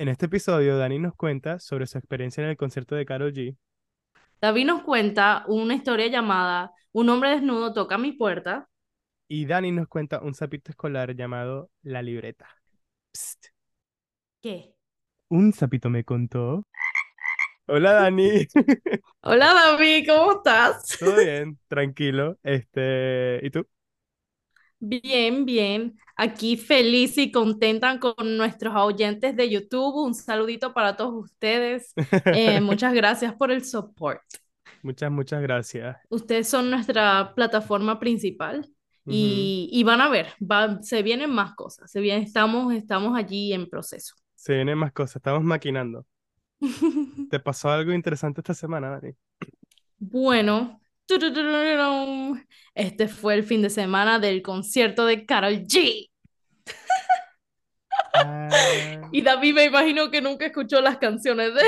En este episodio, Dani nos cuenta sobre su experiencia en el concierto de Karol G. David nos cuenta una historia llamada Un hombre desnudo toca mi puerta. Y Dani nos cuenta un sapito escolar llamado La Libreta. Psst. ¿Qué? Un sapito me contó. Hola Dani. Hola David, ¿cómo estás? Todo bien, tranquilo. Este, ¿y tú? Bien, bien. Aquí feliz y contenta con nuestros oyentes de YouTube. Un saludito para todos ustedes. Eh, muchas gracias por el support. Muchas, muchas gracias. Ustedes son nuestra plataforma principal y, y van a ver, va- se vienen más cosas. Se vienen, estamos, estamos allí en proceso. Se vienen más cosas, estamos maquinando. ¿Te pasó algo interesante esta semana, Dani? Bueno, este fue el fin de semana del concierto de Karol G. Y David me imagino que nunca escuchó las canciones de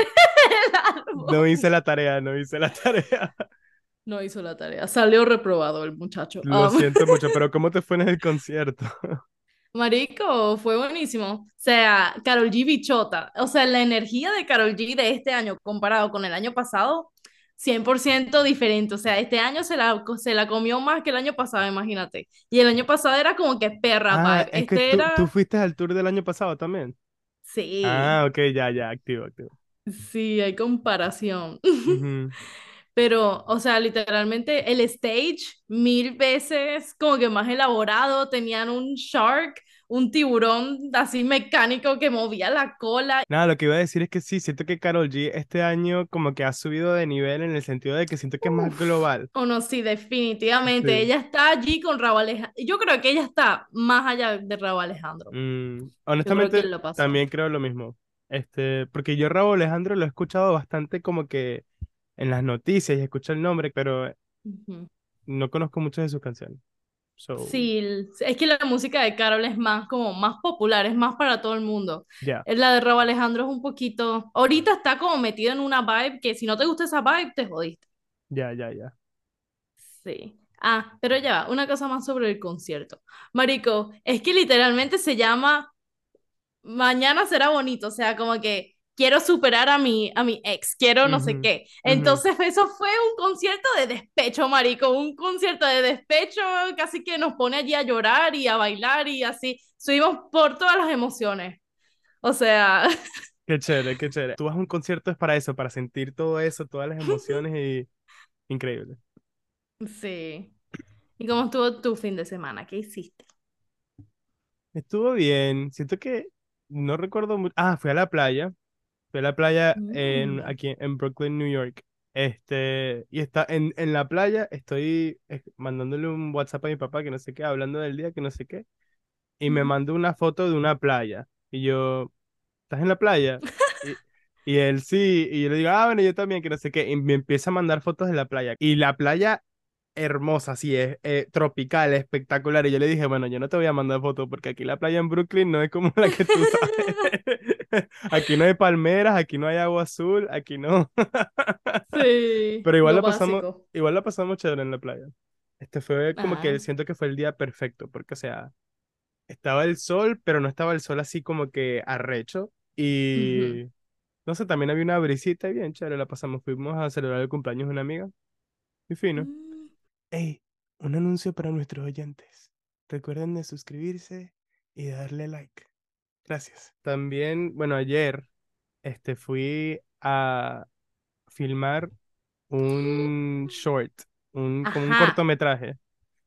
no hice la tarea, no hice la tarea. No hizo la tarea, salió reprobado el muchacho. Lo siento mucho, pero ¿cómo te fue en el concierto? Marico, fue buenísimo. O sea, Karol G bichota. O sea, la energía de Karol G de este año comparado con el año pasado, 100% diferente. O sea, este año se la, se la comió más que el año pasado, imagínate. Y el año pasado era como que perra Ah, es Este que tú, era... tú fuiste al tour del año pasado también. Sí, Ah, ok, ya, ya, activo, activo. sí, hay comparación. Pero, o sea, literalmente el stage mil veces como que más elaborado, tenían un shark, un tiburón así mecánico que movía la cola. Nada, lo que iba a decir es que sí, siento que Karol G este año como que ha subido de nivel en el sentido de que siento que es más global. O no, sí, definitivamente. Sí. Ella está allí con Raúl Alejandro. Yo creo que ella está más allá de Raúl Alejandro. Mm, creo honestamente, pasó. también creo lo mismo. Este, porque yo Raúl Alejandro lo he escuchado bastante como que en las noticias y escucho el nombre, pero Ujú. no conozco muchas de sus canciones. So, Sí, es que la música de Carol es más como más popular, es más para todo el mundo. ya, La de Raúl Alejandro es un poquito, ahorita está como metido en una vibe que si no te gusta esa vibe, te jodiste. ya, ya, ya. Sí. Ah, pero ya, una cosa más sobre el concierto. Marico, es que literalmente se llama Mañana será bonito, o sea, como que quiero superar a mi, a mi ex, quiero no sé Ujú, qué. ujú. Entonces, eso fue un concierto de despecho, marico, un concierto de despecho, casi que nos pone allí a llorar y a bailar y así. Subimos por todas las emociones. O sea, Qué chévere, qué chévere. Tú vas a un concierto es para eso, para sentir todo eso, todas las emociones y increíble. sí. ¿Y cómo estuvo tu fin de semana? ¿Qué hiciste? Estuvo bien, siento que no recuerdo mucho. Ah, fui a la playa, fui a la playa en, Mm. aquí en Brooklyn, New York. Este, y está en, en la playa, estoy mandándole un WhatsApp a mi papá que no sé qué, hablando del día que no sé qué, y me mandó una foto de una playa. Y yo, ¿estás en la playa? Y, y él sí, y yo le digo, ah, bueno, yo también, que no sé qué, y me empieza a mandar fotos de la playa. Y la playa hermosa, así es, eh, tropical, espectacular. Y yo le dije, bueno, yo no te voy a mandar fotos porque aquí la playa en Brooklyn no es como la que tú sabes. Aquí no hay palmeras, aquí no hay agua azul, aquí no. Sí, Pero igual la pasamos, igual la pasamos chévere en la playa. Este fue como que siento que fue el día perfecto, porque o sea, estaba el sol, pero no estaba el sol así como que arrecho. Y no sé, también había una brisita y bien chévere, la pasamos. Fuimos a celebrar el cumpleaños de una amiga. Y fino. Mm. Hey, un anuncio para nuestros oyentes. Recuerden de suscribirse y darle like. Gracias. También, bueno, ayer este, fui a filmar un short, un, como un cortometraje.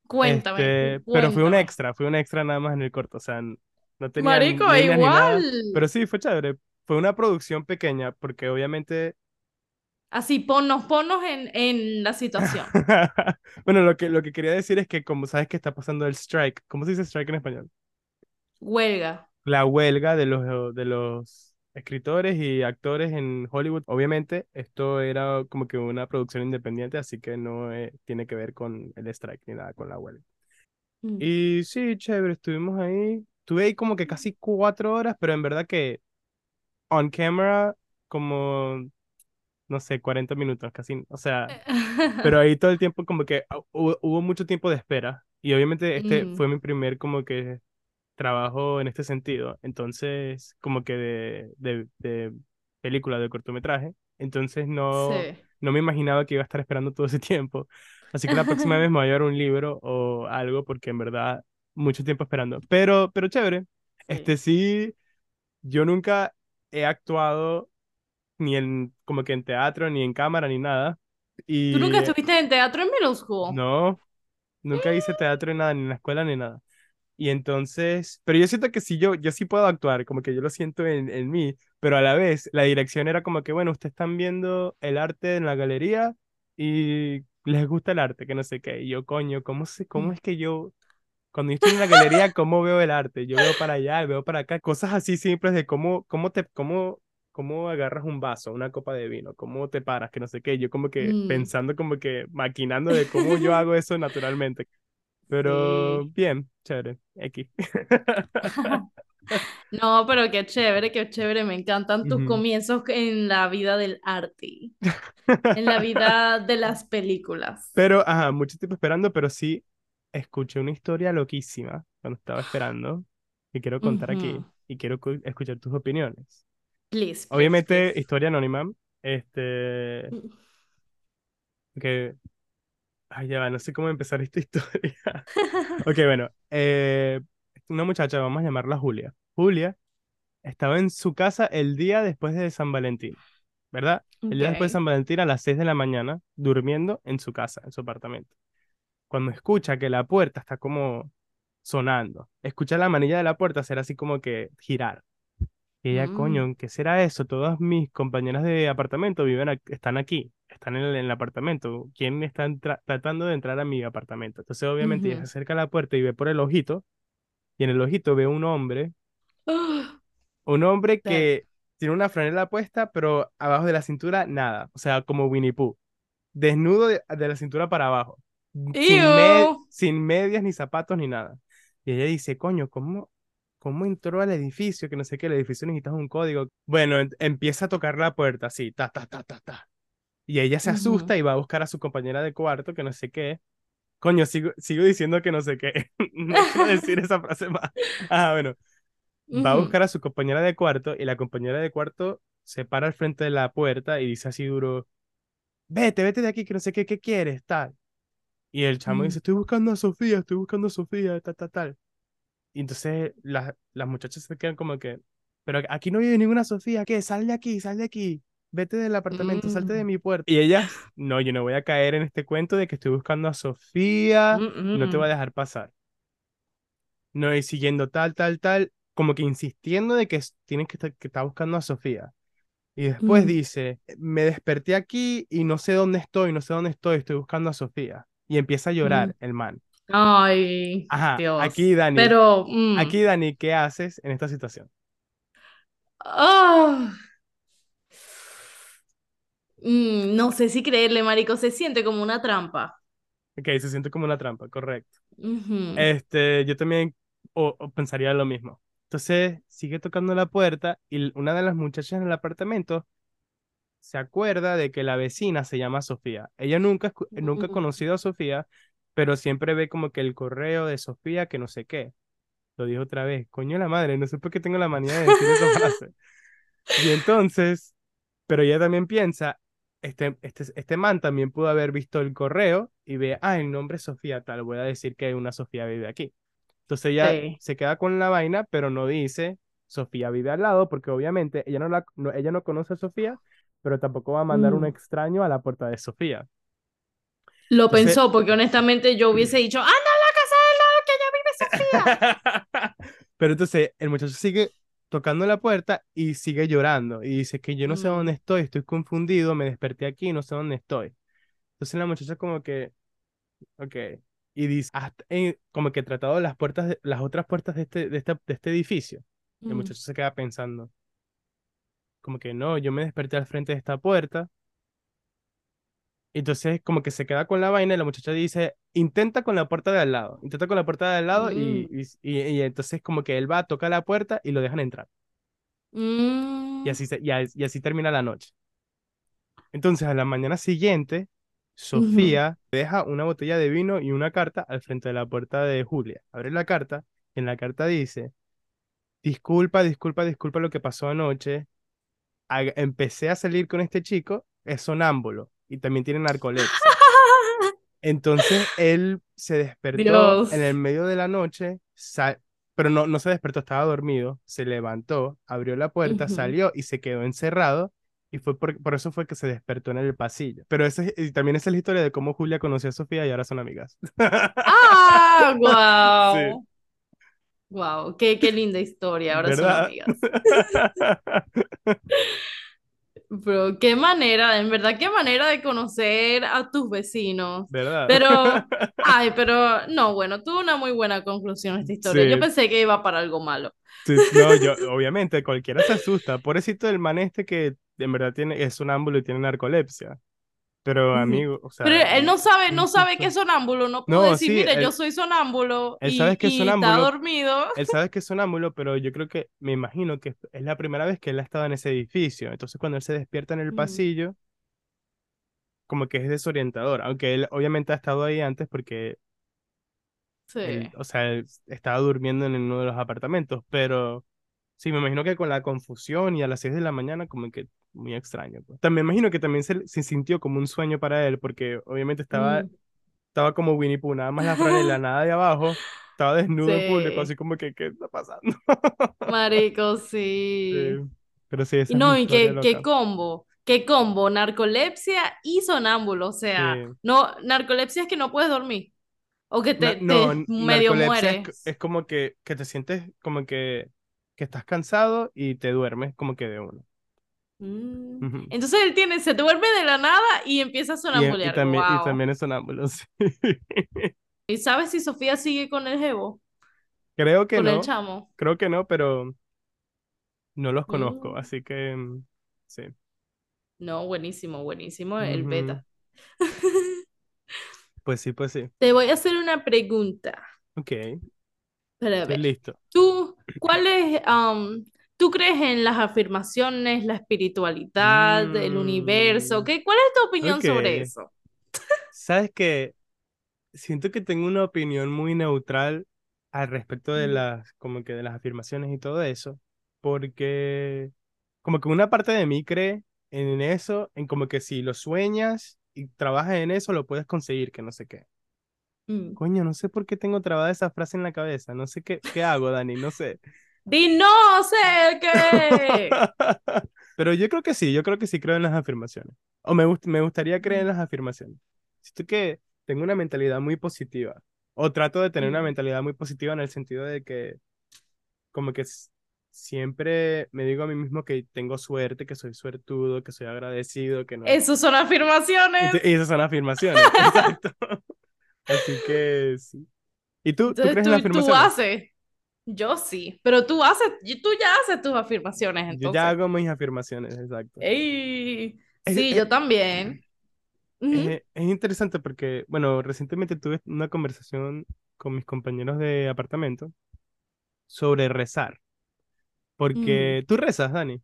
Cuéntame, Este, cu- pero fue un cuéntame. extra, fue un extra nada más en el corto, o sea, no tenía Marico, líneas ni nada, igual. pero sí, fue chévere. Fue una producción pequeña, porque obviamente Así, ponnos, ponnos en, en la situación. Bueno, lo que, lo que quería decir es que como sabes que está pasando el strike, ¿cómo se dice strike en español? Huelga. La huelga de los, de los escritores y actores en Hollywood. Obviamente, esto era como que una producción independiente, así que no eh, tiene que ver con el strike ni nada con la huelga. Mm. Y sí, chévere, estuvimos ahí. Estuve ahí como que casi cuatro horas, pero en verdad que on camera como, no sé, 40 minutos, casi, o sea, pero ahí todo el tiempo como que ah, hubo, hubo mucho tiempo de espera. Y obviamente este Mm. fue mi primer como que trabajo en este sentido, entonces como que de, de, de película, de cortometraje, entonces no, Sí. no me imaginaba que iba a estar esperando todo ese tiempo. Así que la próxima vez me voy a llevar un libro o algo porque en verdad mucho tiempo esperando. Pero, pero chévere. Sí. Este sí, yo nunca he actuado ni en como que en teatro, ni en cámara, ni nada. ¿Tú nunca Y estuviste en teatro en middle school? no, nunca hice teatro ni nada, ni en la escuela ni nada. Y entonces, pero yo siento que sí, yo, yo sí puedo actuar, como que yo lo siento en, en mí, pero a la vez la dirección era como que, bueno, ustedes están viendo el arte en la galería y les gusta el arte, que no sé qué. Y yo, coño, ¿cómo, sé, cómo es que yo, cuando yo estoy en la galería, cómo veo el arte? Yo veo para allá, veo para acá, cosas así simples de cómo, cómo te, cómo, cómo agarras un vaso, una copa de vino, cómo te paras, que no sé qué. Yo como que Mm, pensando, como que maquinando de cómo yo hago eso naturalmente. Pero sí. bien, chévere, X. No, pero qué chévere, qué chévere. Me encantan tus comienzos en la vida del arte, en la vida de las películas. Pero, ajá, mucho tiempo esperando, pero sí escuché una historia loquísima cuando estaba esperando que quiero contar aquí y quiero cu- escuchar tus opiniones. Please, please, Obviamente, please. historia anónima, este, que, ay, ya va, no sé cómo empezar esta historia. Ok, bueno, eh, una muchacha, vamos a llamarla Julia. Julia estaba en su casa el día después de San Valentín, ¿verdad? El día después de. San Valentín a las 6 de la mañana, durmiendo en su casa, en su apartamento. Cuando escucha que la puerta está como sonando, escucha la manilla de la puerta hacer así como que girar. Y ella, Mm, coño, ¿qué será eso? Todas mis compañeras de apartamento viven, están aquí, están en el, en el apartamento. ¿Quién está tratando de entrar a mi apartamento? Entonces, obviamente, ella se acerca a la puerta y ve por el ojito, y en el ojito ve un hombre, un hombre que tiene una franela puesta, pero abajo de la cintura nada, o sea, como Winnie Pooh, desnudo de, de la cintura para abajo, sin, sin medias ni zapatos ni nada. Y ella dice, coño, ¿cómo, cómo entró al edificio? Que no sé qué, el edificio necesitas un código. Bueno, em- empieza a tocar la puerta así, ta, ta, ta, ta, ta. Y ella se asusta y va a buscar a su compañera de cuarto, que no sé qué. Coño, sigo, sigo diciendo que no sé qué. No quiero decir esa frase más. Ah, bueno. Va a buscar a su compañera de cuarto y la compañera de cuarto se para al frente de la puerta y dice así duro, vete, vete de aquí, que no sé qué, qué quieres, tal. Y el chamo ujú, dice, estoy buscando a Sofía, estoy buscando a Sofía, tal, tal, tal. Y entonces las, las muchachas se quedan como que, pero aquí no vive ninguna Sofía, ¿qué? Sal de aquí, sal de aquí, vete del apartamento, salte de mm, mi puerta. Y ellas, no, yo no voy a caer en este cuento de que estoy buscando a Sofía, mm, no te voy a mm, dejar pasar. No, y siguiendo tal, tal, tal, como que insistiendo de que tienes que estar, que está buscando a Sofía. Y después mm, dice, me desperté aquí y no sé dónde estoy, no sé dónde estoy, estoy buscando a Sofía. Y empieza a mm. llorar el man. Ay, Ajá, aquí Dios. Dani, Pero, mm, aquí Dani, ¿qué haces en esta situación? ah, mm, no sé si creerle, marico, se siente como una trampa. Ok, se siente como una trampa, correcto. Este, yo también o, o pensaría lo mismo. Entonces sigue tocando la puerta y una de las muchachas en el apartamento se acuerda de que la vecina se llama Sofía. Ella nunca, nunca ha conocido a Sofía, pero siempre ve como que el correo de Sofía, que no sé qué. Lo dijo otra vez, coño la madre, no sé por qué tengo la manía de decir esa frase. Y entonces, pero ella también piensa, este, este, este man también pudo haber visto el correo y ve, ah, el nombre es Sofía, tal, voy a decir que una Sofía vive aquí. Entonces ella Sí. se queda con la vaina, pero no dice Sofía vive al lado, porque obviamente ella no, la, no- ella no conoce a Sofía, pero tampoco va a mandar un mm. extraño a la puerta de Sofía. Lo Entonces, pensó, porque honestamente yo hubiese dicho, ¡Anda a la casa del lado que ya vive Sofía! pero entonces el muchacho sigue tocando la puerta y sigue llorando y dice que yo no sé dónde Mm, estoy, estoy confundido, me desperté aquí, no sé dónde estoy. Entonces la muchacha como que, ok, y dice, hasta, eh, como que he tratado las puertas, de- las otras puertas de este, de este, de este edificio. El mm, muchacho se queda pensando, como que no, yo me desperté al frente de esta puerta. Y entonces como que se queda con la vaina y la muchacha dice, intenta con la puerta de al lado, intenta con la puerta de al lado y, mm, y, y- y entonces como que él va, toca la puerta y lo dejan entrar. Y mm, así, se- y, y así termina la noche. Entonces a la mañana siguiente, Sofía deja una botella de vino y una carta al frente de la puerta de Julia. Abre la carta En la carta dice, disculpa, disculpa, disculpa lo que pasó anoche. A- empecé a salir con este chico, es sonámbulo y también tiene narcolepsia. Entonces él se despertó en el Dios. medio de la noche, pero no, no se despertó, estaba dormido, se levantó, abrió la puerta, Ujú. salió y se quedó encerrado. Y fue por, por eso fue que se despertó en el pasillo. Pero ese, y también esa es la historia de cómo Julia conoció a Sofía y ahora son amigas. Ah, Sí, wow. Wow, qué, qué linda historia. Ahora son ¿verdad? amigas. Pero qué manera, en verdad, qué manera de conocer a tus vecinos. ¿Verdad? Pero, ay, pero no, bueno, tuvo una muy buena conclusión esta historia. Yo pensé que iba para algo malo. sí, no, yo, obviamente, cualquiera se asusta. Pobrecito del man este que en verdad tiene, es sonámbulo y tiene narcolepsia. Pero amigo, o Pero sea, él no sabe, no sabe que es sonámbulo, no No, decir, sí, mire, yo soy sonámbulo él y, sabe que es y está sonámbulo, dormido. él sabe que es sonámbulo, pero yo creo que, me imagino que es la primera vez que él ha estado en ese edificio. Entonces, cuando él se despierta en el Mm, pasillo, como que es desorientador. Aunque él obviamente ha estado ahí antes porque él, Sí. o sea, él estaba durmiendo en uno de los apartamentos, pero sí, me imagino que con la confusión y a las 6 de la mañana, como que muy extraño. pues. También me imagino que también se, se sintió como un sueño para él, porque obviamente estaba, Mm. estaba como Winnie Pooh, nada más la franela, nada de abajo, estaba desnudo en público, así Sí, como que, ¿qué está pasando? marico, Sí, sí. pero sí, es no, y qué, qué combo, qué combo, narcolepsia y sonámbulo, o Sí. sea, no, narcolepsia es que no puedes dormir o que te, no, te medio es, mueres. es como que, que te sientes como que, que estás cansado y te duermes como que de uno. Mm. Entonces él tiene, se duerme de la nada y empieza a Y, y también, y también es sonámbulo, sí. ¿Y sabes si Sofía sigue con el jevo? Creo que Con el no, chamo. creo que no, pero no los conozco, Mm. así que mm, sí. No, buenísimo, buenísimo el beta. Pues sí, pues sí. Te voy a hacer una pregunta Ok, para ver. listo. ¿Tú, cuál es, tú crees en las afirmaciones, la espiritualidad, el universo? Mm, ¿Qué, cuál es tu opinión sobre ok, eso? sabes que siento que tengo una opinión muy neutral al respecto de Mm, las, como que de las afirmaciones y todo eso, porque como que una parte de mí cree en eso, en como que si lo sueñas y trabajas en eso, lo puedes conseguir, que no sé qué. mm. Coño, no sé por qué tengo trabada esa frase en la cabeza, no sé qué, qué hago, Dani, no sé. Di no sé qué. Pero yo creo que sí, yo creo que sí creo en las afirmaciones. O me, gust- me gustaría creer en las afirmaciones. Siento que tengo una mentalidad muy positiva. O trato de tener una mm. mentalidad muy positiva en el sentido de que como que siempre me digo a mí mismo que tengo suerte, que soy suertudo, que soy agradecido, que no. Esas son afirmaciones. Y esas son afirmaciones, exacto. Así que sí. ¿Y tú? ¿Tú crees en las tú afirmaciones? haces. Yo sí, pero tú haces, tú ya haces tus afirmaciones Yo ya entonces. hago mis afirmaciones, exacto. Ey, sí, es- yo también. Ujú. es- es interesante porque, bueno, recientemente tuve una conversación con mis compañeros de apartamento sobre rezar. Mm, Porque tú rezas, Dani.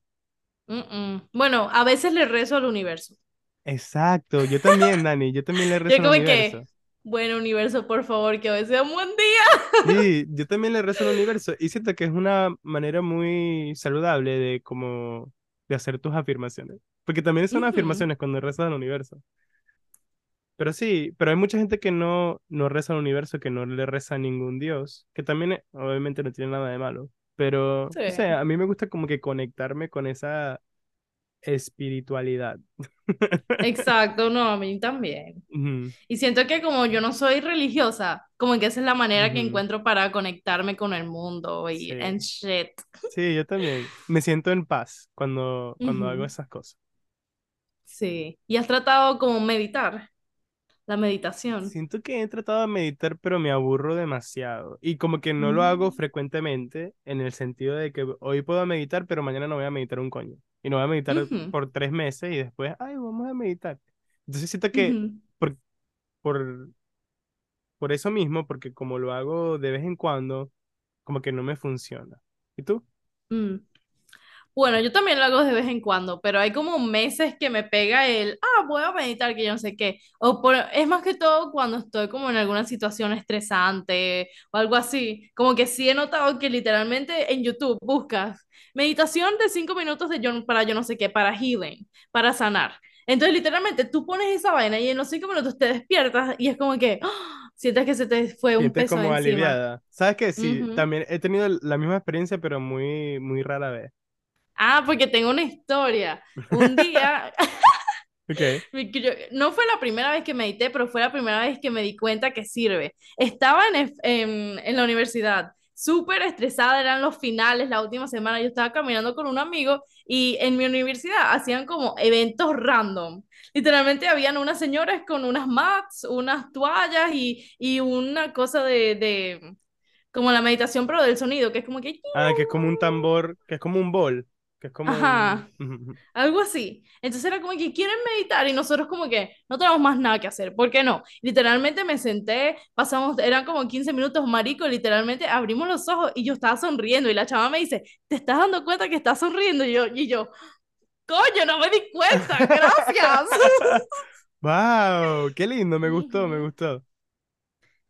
mm, mm. Bueno, a veces le rezo al universo. Exacto, yo también, Dani, yo también le Yo rezo al universo. que, bueno, universo, por favor, que hoy sea un buen día. Sí, yo también le rezo al universo y siento que es una manera muy saludable de como de hacer tus afirmaciones. Porque también son afirmaciones cuando rezas al universo. Pero sí, pero hay mucha gente que no, no reza al universo, que no le reza a ningún dios, que también eh, obviamente no tiene nada de malo. Pero, Sí, no sé, a mí me gusta como que conectarme con esa espiritualidad. exacto, no, a mí también. Y siento que como yo no soy religiosa, como que esa es la manera que encuentro para conectarme con el mundo y Sí, and shit. sí, yo también. Me siento en paz cuando, cuando hago esas cosas. Sí. ¿Y has tratado como meditar? La meditación. Siento que he tratado de meditar, pero me aburro demasiado. Y como que no lo hago Mm, frecuentemente, en el sentido de que hoy puedo meditar, pero mañana no voy a meditar un coño. Y no voy a meditar ujú, por tres meses y después, ay, vamos a meditar. Entonces siento que ujú, por, por, por eso mismo, porque como lo hago de vez en cuando, como que no me funciona. ¿Y tú? mm. Bueno, yo también lo hago de vez en cuando, pero hay como meses que me pega el, ah, a meditar, que yo no sé qué. O por, es más que todo cuando estoy como en alguna situación estresante o algo así. Como que sí he notado que literalmente en YouTube buscas meditación de cinco minutos de yo, para yo no sé qué, para healing, para sanar. Entonces, literalmente, tú pones esa vaina y en los cinco minutos te despiertas y es como que ¡ah! sientes que se te fue un Sientes peso como encima. aliviada. ¿Sabes qué? Sí, Ujú. también he tenido la misma experiencia, pero muy, muy rara vez. Ah, porque tengo una historia. Un día, Ok. mi- que yo- no fue la primera vez que medité, pero fue la primera vez que me di cuenta que sirve. Estaba en, en, en la universidad, súper estresada, eran los finales, la última semana. Yo estaba caminando con un amigo y en mi universidad hacían como eventos random. Literalmente habían unas señoras con unas mats, unas toallas y, y una cosa de, de, como la meditación, pero del sonido, que es como que... Ah, que es como un tambor, que es como un bol, que es como Ajá. Algo así. Entonces era como que quieren meditar y nosotros como que no tenemos más nada que hacer. ¿Por qué no? Literalmente me senté, pasamos, eran como 15 minutos, marico, literalmente abrimos los ojos y yo estaba sonriendo y la chava me dice, ¿te estás dando cuenta que estás sonriendo? Y yo, y yo, coño, no me di cuenta, gracias. ¡Wow! ¡Qué lindo! Me gustó, me gustó.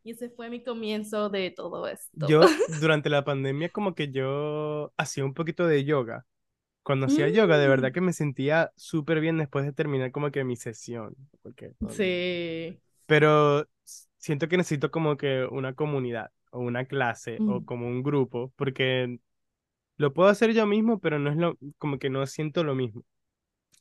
Y ese fue mi comienzo de todo esto. Yo, durante la pandemia, como que yo hacía un poquito de yoga. Cuando hacía yoga, de verdad Mm, que me sentía súper bien después de terminar como que mi sesión. Porque, sí. pero siento que necesito como que una comunidad o una clase o Mm, como un grupo, porque lo puedo hacer yo mismo, pero no es lo, como que no siento lo mismo.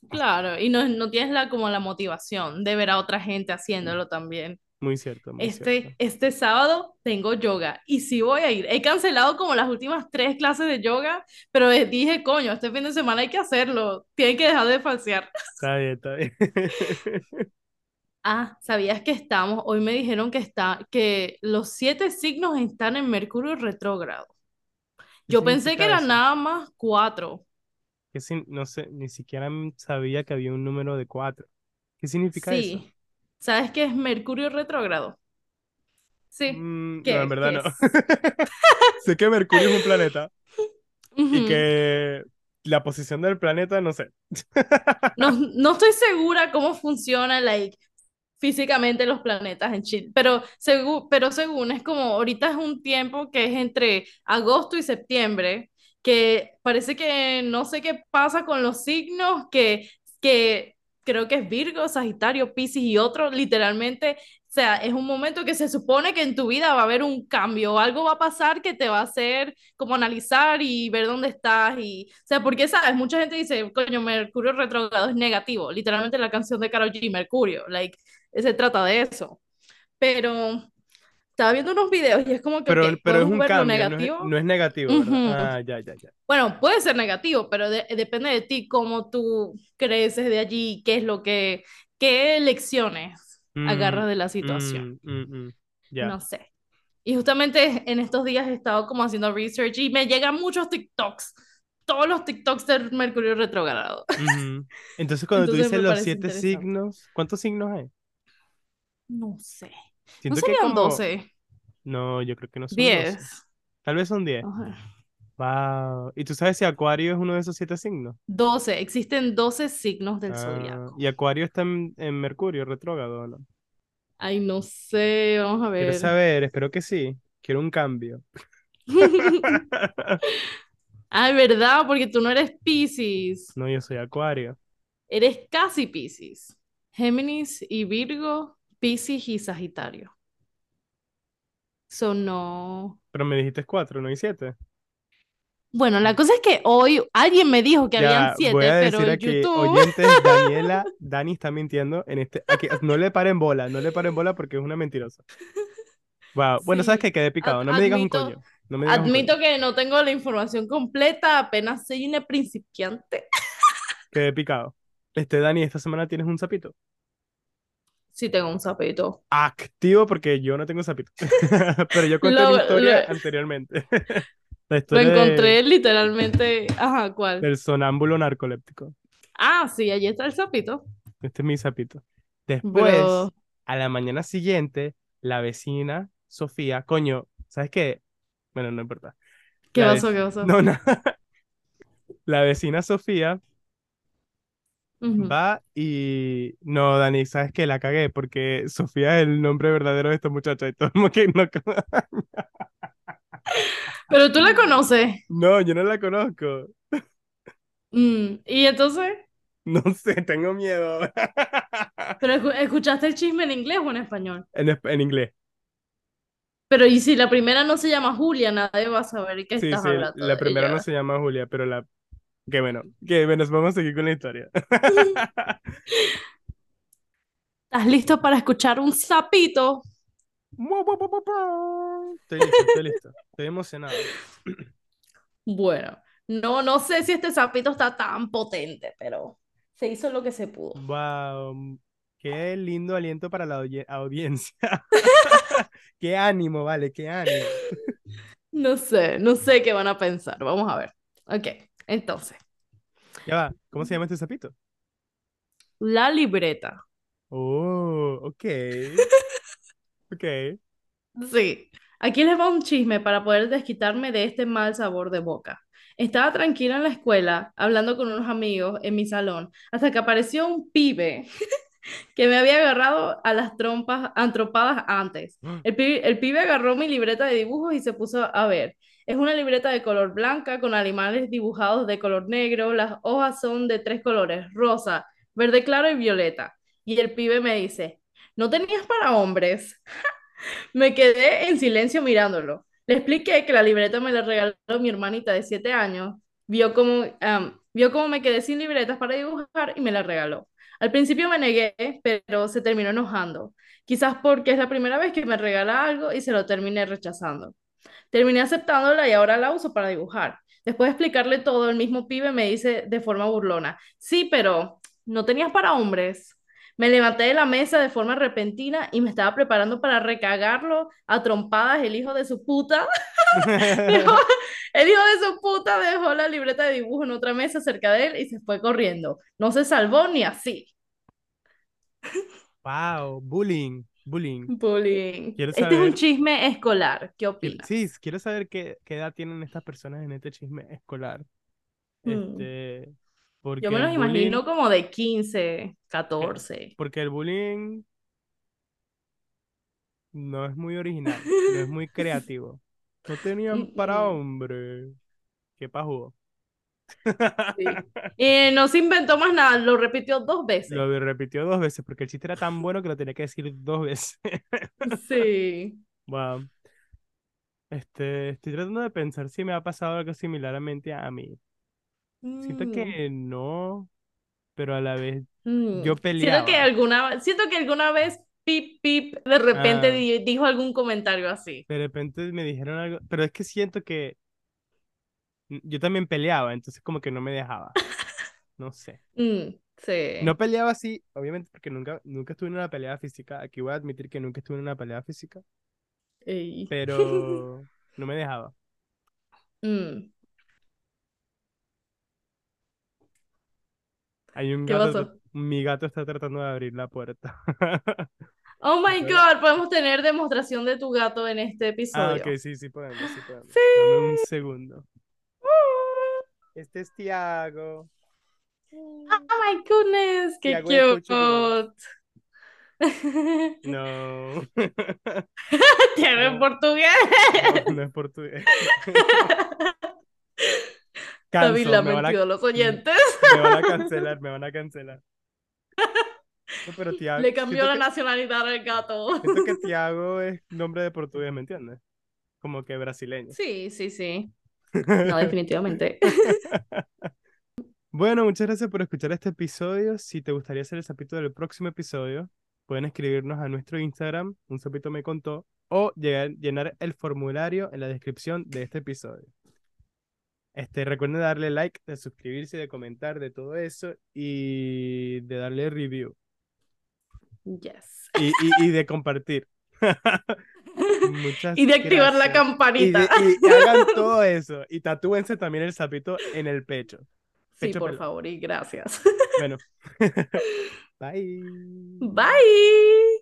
Claro, y no, no tienes la, como la motivación de ver a otra gente haciéndolo también. Muy cierto, muy cierto. Este, este sábado tengo yoga y sí voy a ir. He cancelado como las últimas tres clases de yoga, pero eh, dije, coño, este fin de semana hay que hacerlo. Tienen que dejar de falsear. Está bien, está bien. Ah, ¿sabías que estamos? Hoy me dijeron que está, que los siete signos están en Mercurio retrógrado. ¿Qué Yo pensé que eran eso? nada más cuatro. ¿Qué sin- No sé, ni siquiera sabía que había un número de cuatro. ¿Qué significa eso? ¿Sabes qué es Mercurio retrógrado? Sí. Mm, no, en verdad ¿Qué no. Sé que Mercurio es un planeta y que la posición del planeta, no sé. No, no estoy segura cómo funciona like, físicamente los planetas en Chile, pero, según pero según es como ahorita es un tiempo que es entre agosto y septiembre, que parece que no sé qué pasa con los signos, que, que creo que es Virgo, Sagitario, Piscis y otros, literalmente, o sea, es un momento que se supone que en tu vida va a haber un cambio, algo va a pasar que te va a hacer como analizar y ver dónde estás y, o sea, porque sabes, mucha gente dice, coño, Mercurio retrógrado es negativo, literalmente la canción de Karol G, Mercurio, like, se trata de eso, pero estaba viendo unos videos y es como que, Pero, ok, pero es un cambio, no es, negativo. no es negativo, ¿verdad? Ujú. Ah, ya, ya, ya. Bueno, puede ser negativo, pero de- depende de ti cómo tú creces de allí, qué es lo que, qué lecciones Mm, agarras de la situación, mm, mm, mm, Ya. no sé. Y justamente en estos días he estado como haciendo research y me llegan muchos TikToks, todos los TikToks del Mercurio retrógrado. Ujú. Entonces, cuando tú Entonces dices me los siete signos, ¿cuántos signos hay? No sé. ¿No Siento que serían como... 12? No, yo creo que no son 12. 10. Tal vez son 10. Ajá. Wow. ¿Y tú sabes si Acuario es uno de esos siete signos? 12. Existen 12 signos del Ah, zodiaco. y Acuario está en, en Mercurio retrógrado, ¿no? Ay, no sé, vamos a Quiero ver. saber, espero que sí. Quiero un cambio. Ay, ¿verdad? Porque tú no eres Piscis. No, yo soy Acuario. Eres casi Piscis. Géminis y Virgo, Piscis y Sagitario. So, no. Pero me dijiste cuatro, no hay siete. Bueno, la cosa es que hoy alguien me dijo que habían Ya, siete, voy a pero decir en aquí, YouTube. oyentes, Daniela, Dani está mintiendo en este. aquí, no le paren bola, no le paren bola porque es una mentirosa. Wow. Bueno, sabes que quedé picado. ad- No me digas un coño. No me digas un coño. admito que no tengo la información completa, apenas soy una principiante. Quedé picado. Este, Dani, esta semana tienes un sapito. Sí tengo un sapito. Activo porque yo no tengo sapito. Pero yo conté Lo, mi historia lo- anteriormente. La lo historia de- encontré literalmente. Ajá, ¿cuál? del sonámbulo narcoléptico. Ah, sí, allí está el sapito. Este es mi sapito. Después, Pero, a la mañana siguiente, la vecina Sofía, coño, ¿sabes qué? Bueno, no importa. ¿qué La pasó? ¿Qué pasó? No, nada. La vecina Sofía Va y... No, Dani, ¿sabes qué? La cagué porque Sofía es el nombre verdadero de esta muchacha y todo como que no... Pero tú la conoces. No, yo no la conozco. Mm, Y entonces, No sé, tengo miedo. ¿pero escu- escuchaste el chisme en inglés o en español? En, en inglés. Pero y si la primera no se llama Julia, nadie va a saber qué Sí, estás sí, hablando la primera no se llama Julia, pero la... Qué bueno, que bueno, vamos a seguir con la historia. ¿Estás listo para escuchar un sapito? Estoy listo, estoy listo. Estoy emocionado. Bueno, no, no sé si este sapito está tan potente, pero se hizo lo que se pudo. Wow, qué lindo aliento para la audiencia. Qué ánimo, vale, qué ánimo. No sé, no sé qué van a pensar. Vamos a ver. Ok, entonces, Ya va, ¿cómo se llama este sapito? la libreta. Oh, ok. Ok. Sí, aquí les va un chisme para poder desquitarme de este mal sabor de boca. Estaba tranquila en la escuela, hablando con unos amigos en mi salón, hasta que apareció un pibe que me había agarrado a las trompas, antropadas antes. El pibe, el pibe agarró mi libreta de dibujos y se puso a ver. Es una libreta de color blanca con animales dibujados de color negro. Las hojas son de tres colores, rosa, verde claro y violeta. Y el pibe me dice, ¿no tenías para hombres? Me quedé en silencio mirándolo. Le expliqué que la libreta me la regaló mi hermanita de 7 años. Vio cómo, vio cómo me quedé sin libretas para dibujar y me la regaló. Al principio me negué, pero se terminó enojando. Quizás porque es la primera vez que me regala algo y se lo terminé rechazando. Terminé aceptándola y ahora la uso para dibujar. Después de explicarle todo, el mismo pibe me dice de forma burlona, sí, pero ¿no tenías para hombres? Me levanté de la mesa de forma repentina y me estaba preparando para recagarlo a trompadas el hijo de su puta. Dejó- el hijo de su puta dejó la libreta de dibujo en otra mesa cerca de él y se fue corriendo. No se salvó ni así. Wow, bullying, bullying. Bullying. Quiero Este es un chisme escolar. ¿Qué opinas? Sí, quiero saber qué, qué edad tienen estas personas en este chisme escolar. Mm. Este, porque Yo me los imagino como de 15, 14. porque el bullying no es muy original, no es muy creativo. No tenían para hombre. Qué pajugo. Sí. Y no se inventó más nada, lo repitió dos veces. Lo repitió dos veces porque el chiste era tan bueno que lo tenía que decir dos veces. Sí. Wow. Este, estoy tratando de pensar si me ha pasado algo similarmente a mí. Siento Mm, que no, pero a la vez mm. yo Siento que peleaba. alguna, siento que alguna vez Pip Pip de repente Ah. di- dijo algún comentario así. de repente me dijeron algo, pero es que siento que yo también peleaba, entonces como que no me dejaba. No sé. Mm, sí. No peleaba así, obviamente porque nunca, nunca estuve en una pelea física. Aquí voy a admitir que nunca estuve en una pelea física, Ey. pero no me dejaba. Mm, Hay un ¿Qué gato, pasó? mi gato está tratando de abrir la puerta. Oh my God, podemos tener demostración de tu gato en este Ah, episodio. ok, sí, sí podemos, sí podemos. Sí. Dame un segundo. Este es Tiago. Oh my goodness, qué Tiago cute. No. Tiago en portugués. No, no es portugués. David la mentido a los oyentes. me van a cancelar, me van a cancelar. No, pero Tiago, Le cambió la que, nacionalidad al gato. siento que Tiago es nombre de portugués, ¿me entiendes? Como que brasileño. Sí, sí, sí. No, definitivamente. Bueno, muchas gracias por escuchar este episodio. Si te gustaría hacer el sapito del próximo episodio, pueden escribirnos a nuestro Instagram, un sapito me contó, o llegar- llenar el formulario en la descripción de este episodio. Este, recuerden darle like, de suscribirse, de comentar, de todo eso y de darle review Yes. y, y- y de compartir. Muchas Y de activar la. Y, campanita. de- y- hagan todo eso. Y tatúense también el sapito en el pecho. Sí, por favor, y gracias. Bueno. Bye. Bye.